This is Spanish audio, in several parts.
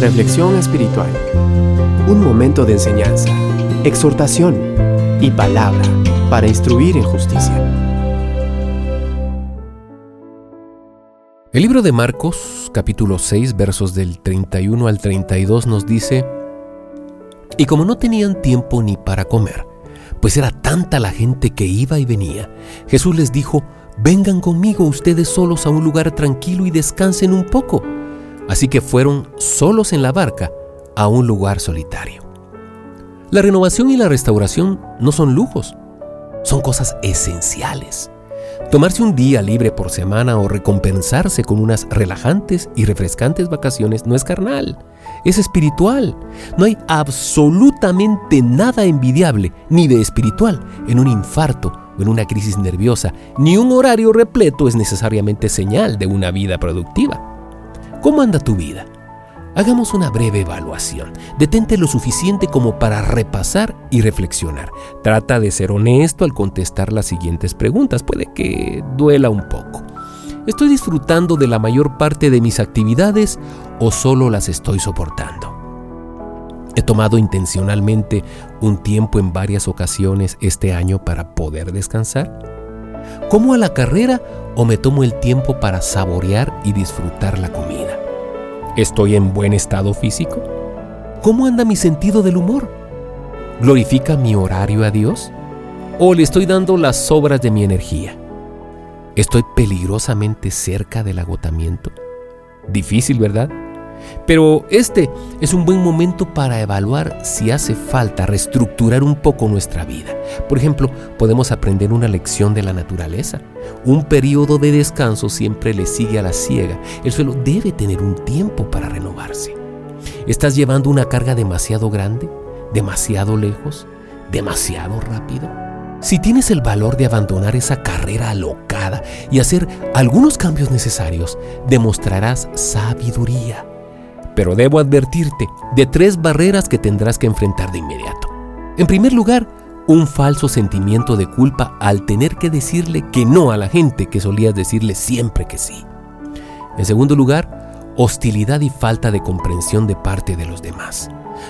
Reflexión espiritual. Un momento de enseñanza, exhortación y palabra para instruir en justicia. El libro de Marcos, capítulo 6, versos del 31 al 32 nos dice, Y como no tenían tiempo ni para comer, pues era tanta la gente que iba y venía, Jesús les dijo, Vengan conmigo ustedes solos a un lugar tranquilo y descansen un poco. Así que fueron solos en la barca a un lugar solitario. La renovación y la restauración no son lujos, son cosas esenciales. Tomarse un día libre por semana o recompensarse con unas relajantes y refrescantes vacaciones no es carnal, es espiritual. No hay absolutamente nada envidiable ni de espiritual en un infarto en una crisis nerviosa, ni un horario repleto es necesariamente señal de una vida productiva. ¿Cómo anda tu vida? Hagamos una breve evaluación. Detente lo suficiente como para repasar y reflexionar. Trata de ser honesto al contestar las siguientes preguntas. Puede que duela un poco. ¿Estoy disfrutando de la mayor parte de mis actividades o solo las estoy soportando? He tomado intencionalmente un tiempo en varias ocasiones este año para poder descansar. ¿Como a la carrera o me tomo el tiempo para saborear y disfrutar la comida? ¿Estoy en buen estado físico? ¿Cómo anda mi sentido del humor? ¿Glorifica mi horario a Dios? ¿O le estoy dando las sobras de mi energía? ¿Estoy peligrosamente cerca del agotamiento? Difícil, ¿verdad? Pero este es un buen momento para evaluar si hace falta reestructurar un poco nuestra vida. Por ejemplo, podemos aprender una lección de la naturaleza. Un periodo de descanso siempre le sigue a la ciega. El suelo debe tener un tiempo para renovarse. ¿Estás llevando una carga demasiado grande? ¿Demasiado lejos? ¿Demasiado rápido? Si tienes el valor de abandonar esa carrera alocada y hacer algunos cambios necesarios, demostrarás sabiduría pero debo advertirte de tres barreras que tendrás que enfrentar de inmediato. En primer lugar, un falso sentimiento de culpa al tener que decirle que no a la gente que solías decirle siempre que sí. En segundo lugar, hostilidad y falta de comprensión de parte de los demás.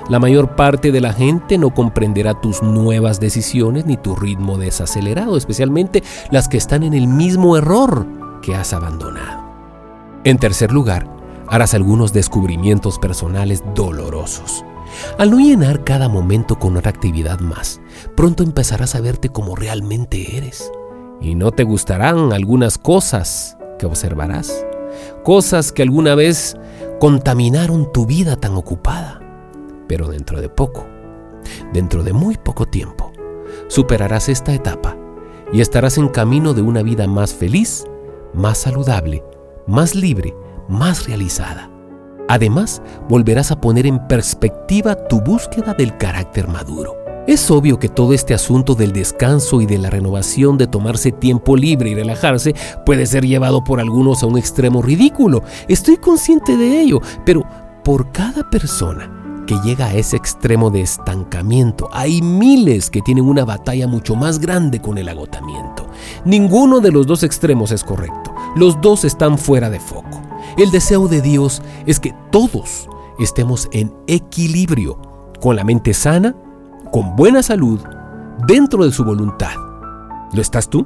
La mayor parte de la gente no comprenderá tus nuevas decisiones ni tu ritmo desacelerado, especialmente las que están en el mismo error que has abandonado. En tercer lugar, harás algunos descubrimientos personales dolorosos. Al no llenar cada momento con otra actividad más, pronto empezarás a verte como realmente eres. Y no te gustarán algunas cosas que observarás, cosas que alguna vez contaminaron tu vida tan ocupada. Pero dentro de poco, dentro de muy poco tiempo, superarás esta etapa y estarás en camino de una vida más feliz, más saludable, más libre, más realizada. Además, volverás a poner en perspectiva tu búsqueda del carácter maduro. Es obvio que todo este asunto del descanso y de la renovación de tomarse tiempo libre y relajarse puede ser llevado por algunos a un extremo ridículo. Estoy consciente de ello, pero por cada persona que llega a ese extremo de estancamiento, hay miles que tienen una batalla mucho más grande con el agotamiento. Ninguno de los dos extremos es correcto. Los dos están fuera de foco. El deseo de Dios es que todos estemos en equilibrio, con la mente sana, con buena salud, dentro de su voluntad. ¿Lo estás tú?